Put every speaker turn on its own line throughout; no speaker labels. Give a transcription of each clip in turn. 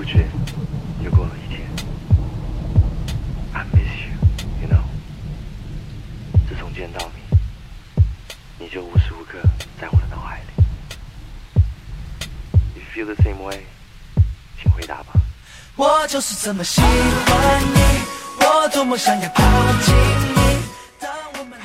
不觉又过了一天。I miss you, you know。自从见到你，你就无时无刻在我的脑海里。You feel the same way？请回答吧。
我就是这么喜欢你，我多么想要靠近你。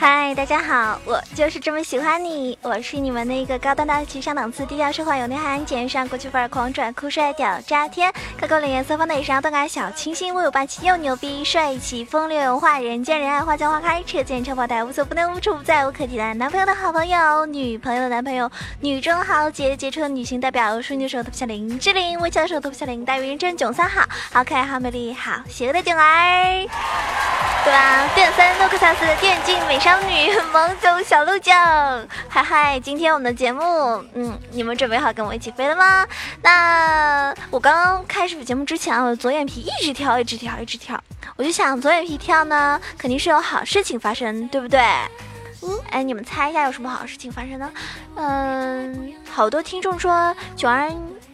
嗨，大家好，我就是这么喜欢你，我是你们的一个高端大气上档次、低调奢华有内涵、简约上国际范儿、狂拽酷帅屌炸天、高高冷颜色方内伤、动感小清新、威武霸气又牛逼、帅气风流有话、人见人爱、花见花开、车见车爆胎、无所不能、无处不在、无可替代。男朋友的好朋友，女朋友的男朋友，女中豪杰，杰出的女性代表，淑女手头不下林志玲，微笑的手头不下林黛玉，认真囧三好，好可爱，好美丽，好邪恶的囧儿，对吧？电三诺克萨斯电竞美少女。萌总小鹿酱，嗨嗨！今天我们的节目，嗯，你们准备好跟我一起飞了吗？那我刚刚开始节目之前，我的左眼皮一直跳，一直跳，一直跳。我就想，左眼皮跳呢，肯定是有好事情发生，对不对？嗯，哎，你们猜一下有什么好事情发生呢？嗯，好多听众说九儿。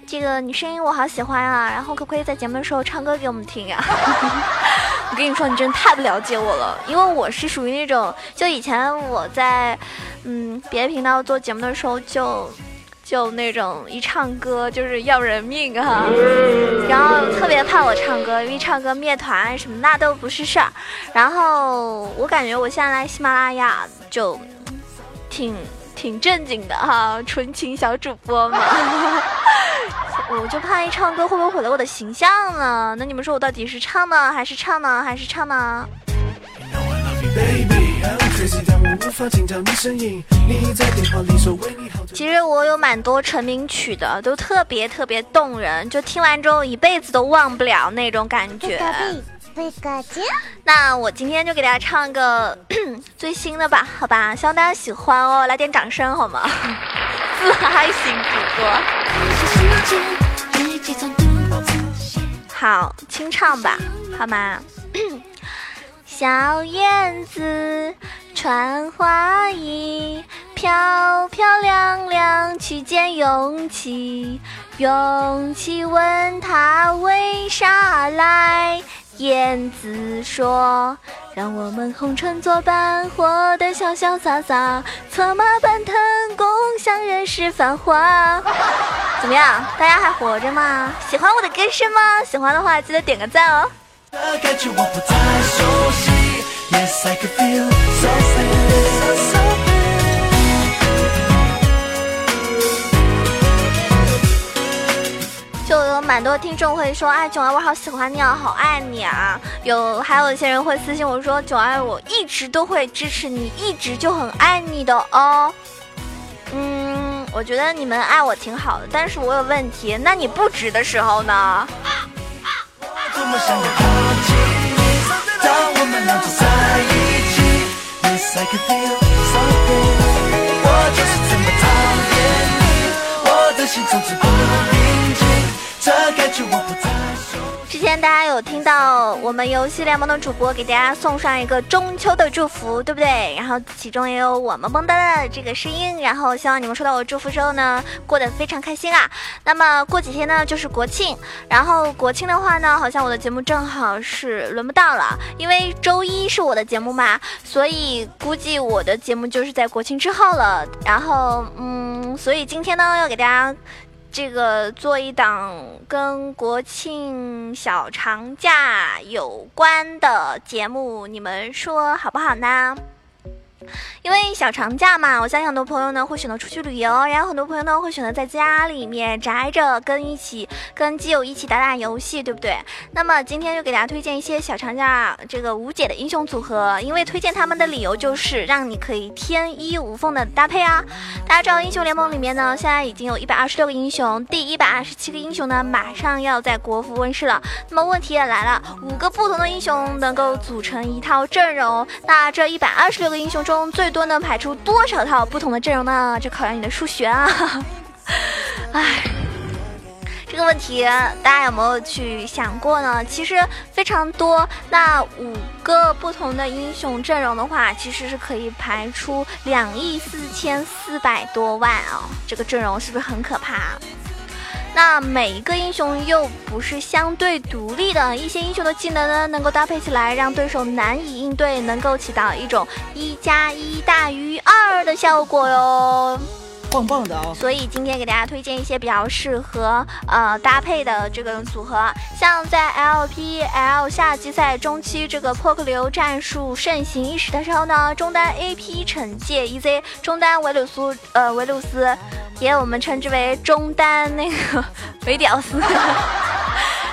这个你声音我好喜欢啊，然后可不可以在节目的时候唱歌给我们听呀？我跟你说，你真的太不了解我了，因为我是属于那种，就以前我在嗯别的频道做节目的时候，就就那种一唱歌就是要人命啊，然后特别怕我唱歌，因为唱歌灭团什么那都不是事儿。然后我感觉我现在来喜马拉雅就挺挺正经的哈，纯情小主播嘛。我就怕一唱歌会不会毁了我的形象呢？那你们说我到底是唱呢，还是唱呢，还是唱呢？其实我有蛮多成名曲的，都特别特别动人，就听完之后一辈子都忘不了那种感觉。那我今天就给大家唱个 最新的吧，好吧？希望大家喜欢哦，来点掌声好吗？自嗨型主播。好，清唱吧，好吗？小燕子穿花衣，漂漂亮亮去见勇气。勇气问他为啥来。燕子说：“让我们红尘作伴，活得潇潇洒洒，策马奔腾，共享人世繁华。”怎么样？大家还活着吗？喜欢我的歌声吗？喜欢的话，记得点个赞哦。就蛮多听众会说，哎，囧儿，我好喜欢你啊，好爱你啊！有还有一些人会私信我说，囧儿，我一直都会支持你，一直就很爱你的哦。嗯，我觉得你们爱我挺好的，但是我有问题，那你不值的时候呢？听到我们游戏联盟的主播给大家送上一个中秋的祝福，对不对？然后其中也有我萌萌哒的这个声音，然后希望你们收到我祝福之后呢，过得非常开心啊。那么过几天呢就是国庆，然后国庆的话呢，好像我的节目正好是轮不到了，因为周一是我的节目嘛，所以估计我的节目就是在国庆之后了。然后嗯，所以今天呢要给大家。这个做一档跟国庆小长假有关的节目，你们说好不好呢？因为小长假嘛，我相信很多朋友呢会选择出去旅游，然后很多朋友呢会选择在家里面宅着，跟一起跟基友一起打打游戏，对不对？那么今天就给大家推荐一些小长假这个无解的英雄组合，因为推荐他们的理由就是让你可以天衣无缝的搭配啊。大家知道英雄联盟里面呢，现在已经有一百二十六个英雄，第一百二十七个英雄呢马上要在国服问世了。那么问题也来了，五个不同的英雄能够组成一套阵容，那这一百二十六个英雄中中最多能排出多少套不同的阵容呢？这考验你的数学啊！哎，这个问题大家有没有去想过呢？其实非常多。那五个不同的英雄阵容的话，其实是可以排出两亿四千四百多万啊！这个阵容是不是很可怕？那每一个英雄又不是相对独立的，一些英雄的技能呢能够搭配起来，让对手难以应对，能够起到一种一加一大于二的效果哟。
棒棒的啊！
所以今天给大家推荐一些比较适合呃搭配的这个组合，像在 LPL 夏季赛中期这个破克流战术盛行一时的时候呢，中单 AP 惩戒 EZ，中单维鲁斯呃维鲁斯，也我们称之为中单那个 维屌丝。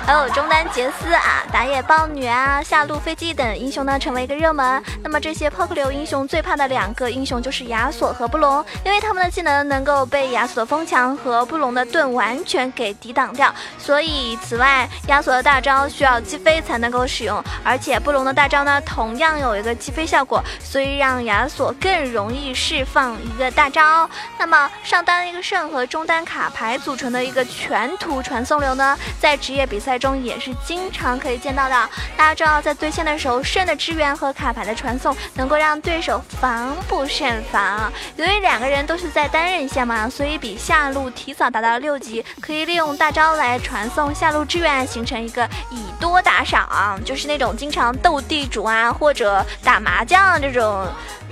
还有中单杰斯啊，打野豹女啊，下路飞机等英雄呢，成为一个热门。那么这些破克流英雄最怕的两个英雄就是亚索和布隆，因为他们的技能能够被亚索的风墙和布隆的盾完全给抵挡掉。所以此外，亚索的大招需要击飞才能够使用，而且布隆的大招呢，同样有一个击飞效果，所以让亚索更容易释放一个大招。那么上单一个圣和中单卡牌组成的一个全图传送流呢，在职业比赛。中也是经常可以见到的。大家知道，在对线的时候，圣的支援和卡牌的传送能够让对手防不胜防。由于两个人都是在单人线嘛，所以比下路提早达到六级，可以利用大招来传送下路支援，形成一个以多打少，就是那种经常斗地主啊或者打麻将这种，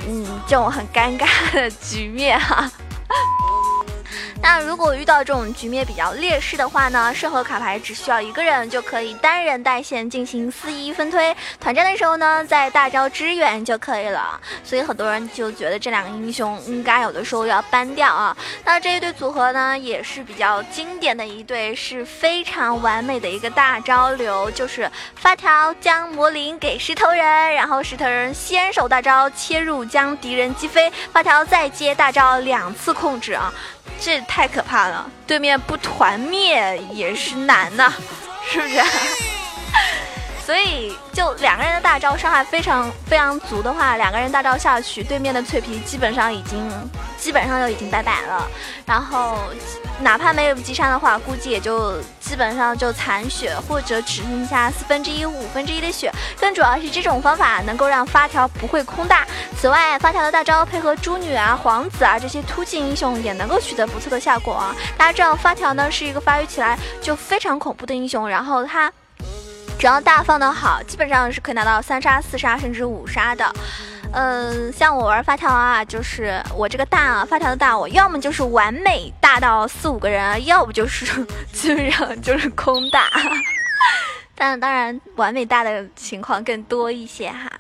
嗯，这种很尴尬的局面哈。那如果遇到这种局面比较劣势的话呢，适合卡牌只需要一个人就可以单人带线进行四一分推，团战的时候呢，在大招支援就可以了。所以很多人就觉得这两个英雄应该有的时候要搬掉啊。那这一对组合呢，也是比较经典的一对，是非常完美的一个大招流，就是发条将魔灵给石头人，然后石头人先手大招切入将敌人击飞，发条再接大招两次控制啊。这太可怕了，对面不团灭也是难呐，是不是？所以就两个人的大招伤害非常非常足的话，两个人大招下去，对面的脆皮基本上已经基本上就已经拜拜了，然后。哪怕没有击杀的话，估计也就基本上就残血，或者只剩下四分之一、五分之一的血。更主要是这种方法能够让发条不会空大。此外，发条的大招配合猪女啊、皇子啊这些突进英雄，也能够取得不错的效果啊。大家知道，发条呢是一个发育起来就非常恐怖的英雄，然后他只要大放的好，基本上是可以拿到三杀、四杀甚至五杀的。嗯，像我玩发条啊，就是我这个大啊，发条的大，我要么就是完美大到四五个人，要不就是 基本上就是空大。但当然，完美大的情况更多一些哈。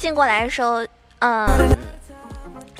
进过来的时候，嗯，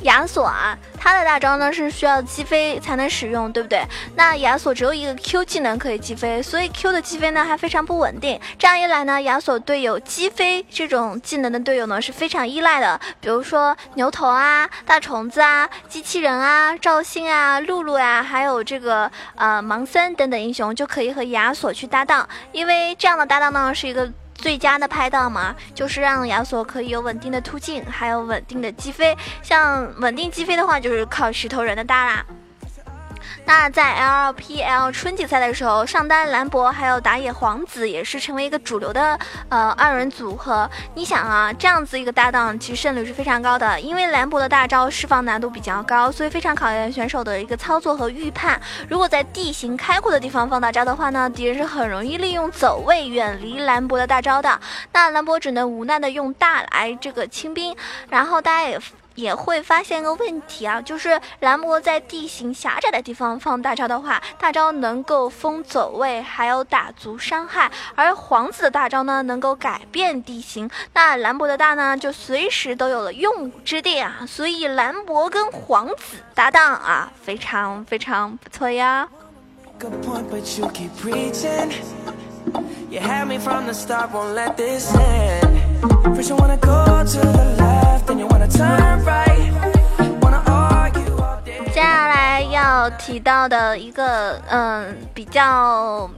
亚索啊，他的大招呢是需要击飞才能使用，对不对？那亚索只有一个 Q 技能可以击飞，所以 Q 的击飞呢还非常不稳定。这样一来呢，亚索队友击飞这种技能的队友呢是非常依赖的，比如说牛头啊、大虫子啊、机器人啊、赵信啊、露露呀，还有这个呃盲僧等等英雄就可以和亚索去搭档，因为这样的搭档呢是一个。最佳的拍档嘛，就是让亚索可以有稳定的突进，还有稳定的击飞。像稳定击飞的话，就是靠石头人的大啦。那在 LPL 春季赛的时候，上单兰博还有打野皇子也是成为一个主流的呃二人组合。你想啊，这样子一个搭档，其实胜率是非常高的。因为兰博的大招释放难度比较高，所以非常考验选手的一个操作和预判。如果在地形开阔的地方放大招的话呢，敌人是很容易利用走位远离兰博的大招的。那兰博只能无奈的用大来这个清兵，然后大家也。也会发现一个问题啊，就是蓝博在地形狭窄的地方放大招的话，大招能够封走位，还有打足伤害；而皇子的大招呢，能够改变地形，那蓝博的大呢，就随时都有了用武之地啊。所以蓝博跟皇子搭档啊，非常非常不错呀。接下来。要提到的一个，嗯，比较。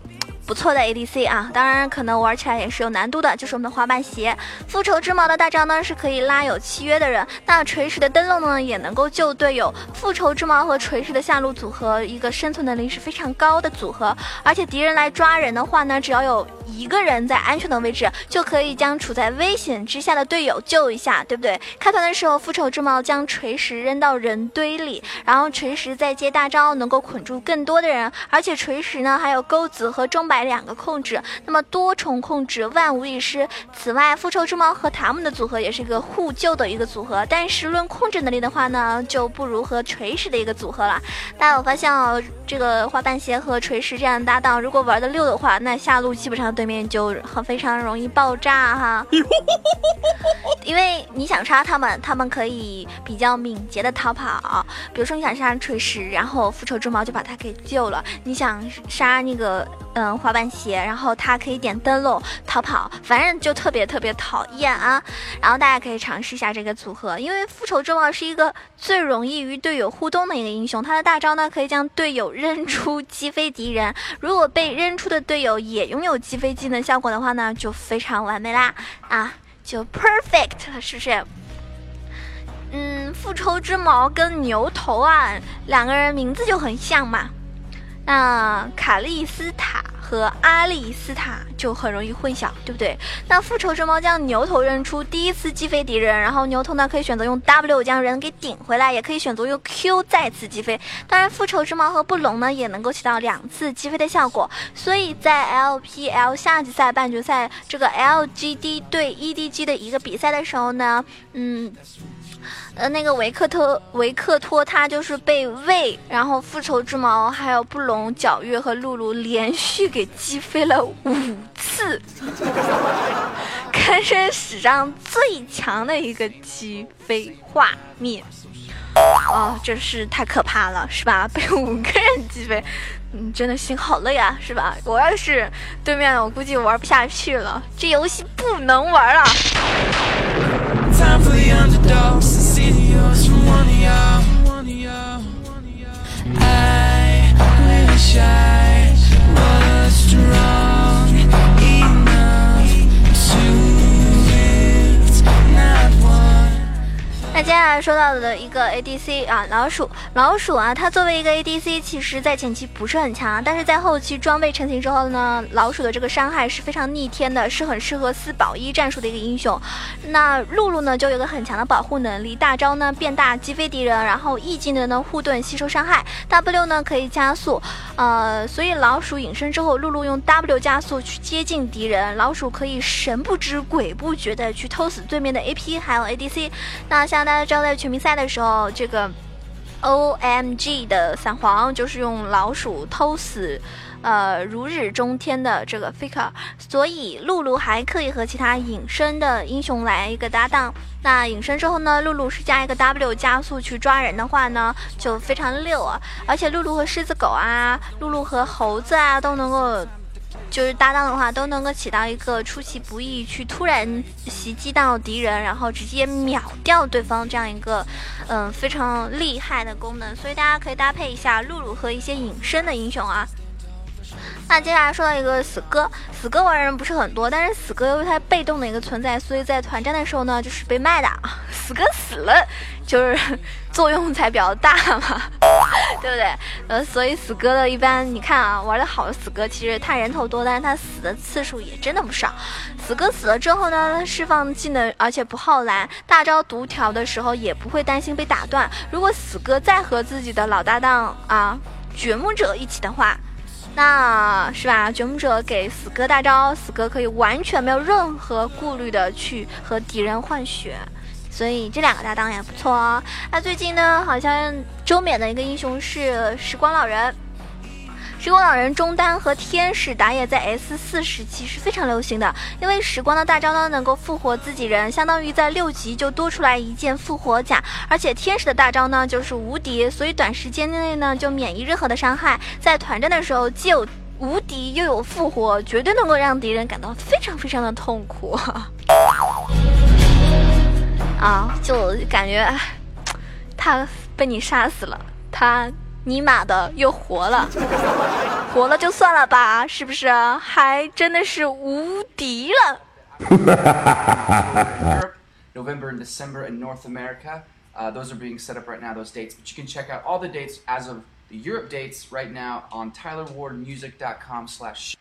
不错的 ADC 啊，当然可能玩起来也是有难度的，就是我们的滑板鞋。复仇之矛的大招呢是可以拉有契约的人，那锤石的灯笼呢也能够救队友。复仇之矛和锤石的下路组合，一个生存能力是非常高的组合，而且敌人来抓人的话呢，只要有。一个人在安全的位置，就可以将处在危险之下的队友救一下，对不对？开团的时候，复仇之矛将锤石扔到人堆里，然后锤石再接大招，能够捆住更多的人。而且锤石呢，还有钩子和钟摆两个控制，那么多重控制，万无一失。此外，复仇之矛和塔姆的组合也是一个互救的一个组合，但是论控制能力的话呢，就不如和锤石的一个组合了。大家有发现哦，这个滑板鞋和锤石这样的搭档，如果玩的溜的话，那下路基本上对面就很非常容易爆炸哈，因为你想杀他们，他们可以比较敏捷的逃跑。比如说你想杀锤石，然后复仇之矛就把他给救了；你想杀那个嗯滑板鞋，然后他可以点灯笼逃跑，反正就特别特别讨厌啊。然后大家可以尝试一下这个组合，因为复仇之矛是一个最容易与队友互动的一个英雄，他的大招呢可以将队友扔出击飞敌人，如果被扔出的队友也拥有击飞机的。效果的话呢，就非常完美啦，啊，就 perfect 了，是不是？嗯，复仇之矛跟牛头啊，两个人名字就很像嘛。那卡利斯塔。和阿丽斯塔就很容易混淆，对不对？那复仇之矛将牛头扔出，第一次击飞敌人，然后牛头呢可以选择用 W 将人给顶回来，也可以选择用 Q 再次击飞。当然，复仇之矛和布隆呢也能够起到两次击飞的效果。所以在 LPL 夏季赛半决赛这个 LGD 对 EDG 的一个比赛的时候呢，嗯。呃，那个维克特维克托他就是被魏，然后复仇之矛，还有布隆、皎月和露露连续给击飞了五次，堪称史上最强的一个击飞画面。哦，真是太可怕了，是吧？被五个人击飞，嗯，真的心好累啊，是吧？我要是对面，我估计玩不下去了，这游戏不能玩了。Time for the underdogs to see the yours from one of y'all. I wish I 接下来说到的一个 ADC 啊，老鼠，老鼠啊，它作为一个 ADC，其实在前期不是很强，但是在后期装备成型之后呢，老鼠的这个伤害是非常逆天的，是很适合四保一战术的一个英雄。那露露呢，就有个很强的保护能力，大招呢变大击飞敌人，然后 E 技能呢护盾吸收伤害，W 呢可以加速，呃，所以老鼠隐身之后，露露用 W 加速去接近敌人，老鼠可以神不知鬼不觉的去偷死对面的 AP 还有 ADC。那像大家知道，在全民赛的时候，这个 O M G 的散黄就是用老鼠偷死，呃，如日中天的这个 Faker，所以露露还可以和其他隐身的英雄来一个搭档。那隐身之后呢，露露是加一个 W 加速去抓人的话呢，就非常溜啊！而且露露和狮子狗啊，露露和猴子啊都能够。就是搭档的话，都能够起到一个出其不意去突然袭击到敌人，然后直接秒掉对方这样一个，嗯，非常厉害的功能。所以大家可以搭配一下露露和一些隐身的英雄啊。那接下来说到一个死哥，死哥玩人不是很多，但是死哥由于他被动的一个存在，所以在团战的时候呢，就是被卖的。死哥死了，就是作用才比较大嘛，对不对？呃，所以死哥的一般，你看啊，玩的好的死哥，其实他人头多，但是他死的次数也真的不少。死哥死了之后呢，释放技能，而且不耗蓝，大招独条的时候也不会担心被打断。如果死哥再和自己的老搭档啊掘墓者一起的话，那是吧？掘墓者给死哥大招，死哥可以完全没有任何顾虑的去和敌人换血，所以这两个搭档也不错哦。那最近呢，好像周免的一个英雄是时光老人。时光老人中单和天使打野在 S 四时期是非常流行的，因为时光的大招呢能够复活自己人，相当于在六级就多出来一件复活甲，而且天使的大招呢就是无敌，所以短时间内呢就免疫任何的伤害，在团战的时候既有无敌又有复活，绝对能够让敌人感到非常非常的痛苦。啊，就感觉他被你杀死了，他。尼玛的又活了，活了就算了吧，是不是？还真的是无敌了。
November and December in North America. Uh, those are being set up right now, those dates. But you can check out all the dates as of the Europe dates right now on
TylerWardMusic.com/slash.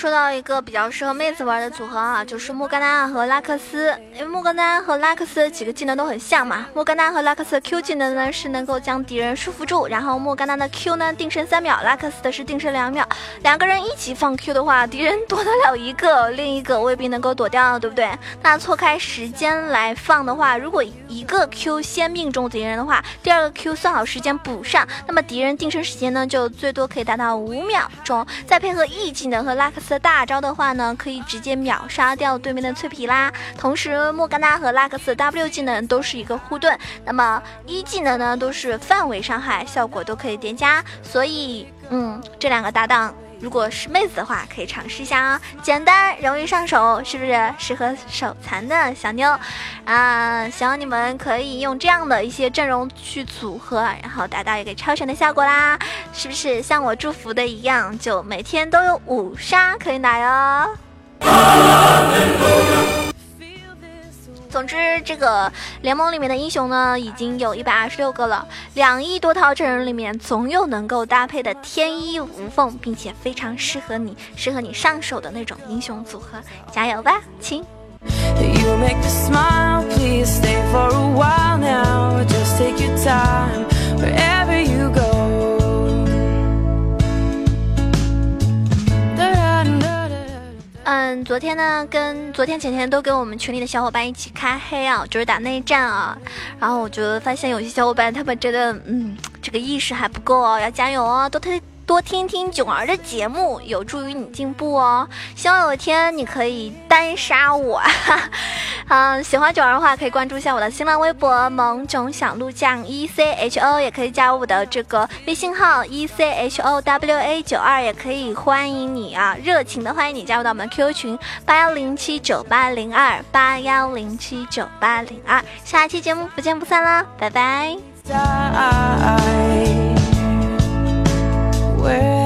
说到一个比较适合妹子玩的组合啊，就是莫甘娜和拉克斯。因为莫甘娜和拉克斯几个技能都很像嘛。莫甘娜和拉克斯的 Q 技能呢是能够将敌人束缚住，然后莫甘娜的 Q 呢定身三秒，拉克斯的是定身两秒。两个人一起放 Q 的话，敌人躲得了一个，另一个未必能够躲掉，对不对？那错开时间来放的话，如果一个 Q 先命中敌人的话，第二个 Q 算好时间补上，那么敌人定身时间呢就最多可以达到五秒钟。再配合 E 技能和拉克斯的大招的话呢，可以直接秒杀掉对面的脆皮啦。同时，莫甘娜和拉克斯 W 技能都是一个护盾，那么一技能呢都是范围伤害，效果都可以叠加。所以，嗯，这两个搭档。如果是妹子的话，可以尝试一下哦、简单容易上手，是不是适合手残的小妞？啊，希望你们可以用这样的一些阵容去组合，然后达到一个超神的效果啦，是不是像我祝福的一样，就每天都有五杀可以拿哟？总之，这个联盟里面的英雄呢，已经有一百二十六个了。两亿多套阵容里面，总有能够搭配的天衣无缝，并且非常适合你、适合你上手的那种英雄组合。加油吧，亲
！You
嗯，昨天呢，跟昨天前天都跟我们群里的小伙伴一起开黑啊，就是打内战啊。然后我就发现有些小伙伴他们真的，嗯，这个意识还不够哦，要加油哦，多推多听听囧儿的节目，有助于你进步哦。希望有一天你可以单杀我。嗯，喜欢囧儿的话，可以关注一下我的新浪微博“萌囧小鹿酱 E C H O”，也可以加入我的这个微信号 “E C H O W A 九二”，也可以欢迎你啊，热情的欢迎你加入到我们 QQ 群八幺零七九八零二八幺零七九八零二。下期节目不见不散啦，拜拜。
where